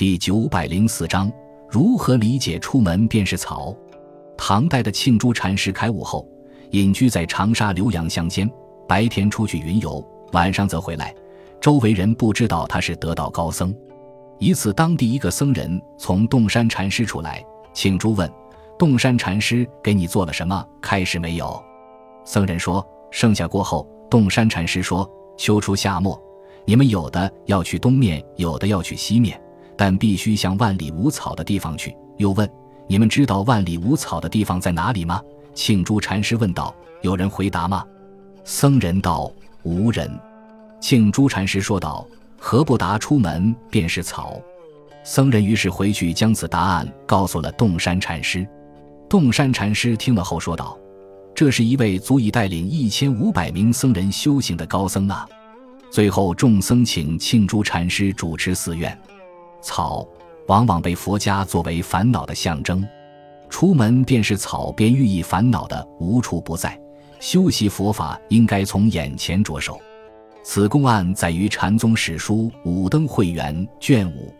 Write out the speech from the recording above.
第九百零四章如何理解“出门便是草”。唐代的庆珠禅师开悟后，隐居在长沙浏阳乡间，白天出去云游，晚上则回来。周围人不知道他是得道高僧。一次，当地一个僧人从洞山禅师出来，庆珠问：“洞山禅师给你做了什么？开示没有？”僧人说：“盛夏过后。”洞山禅师说：“秋初夏末，你们有的要去东面，有的要去西面。”但必须向万里无草的地方去。又问：“你们知道万里无草的地方在哪里吗？”庆珠禅师问道：“有人回答吗？”僧人道：“无人。”庆珠禅师说道：“何不答出门便是草？”僧人于是回去将此答案告诉了洞山禅师。洞山禅师听了后说道：“这是一位足以带领一千五百名僧人修行的高僧啊！”最后，众僧请庆珠禅师主持寺院。草往往被佛家作为烦恼的象征，出门便是草，便寓意烦恼的无处不在。修习佛法应该从眼前着手。此公案载于禅宗史书《五灯会元》卷五。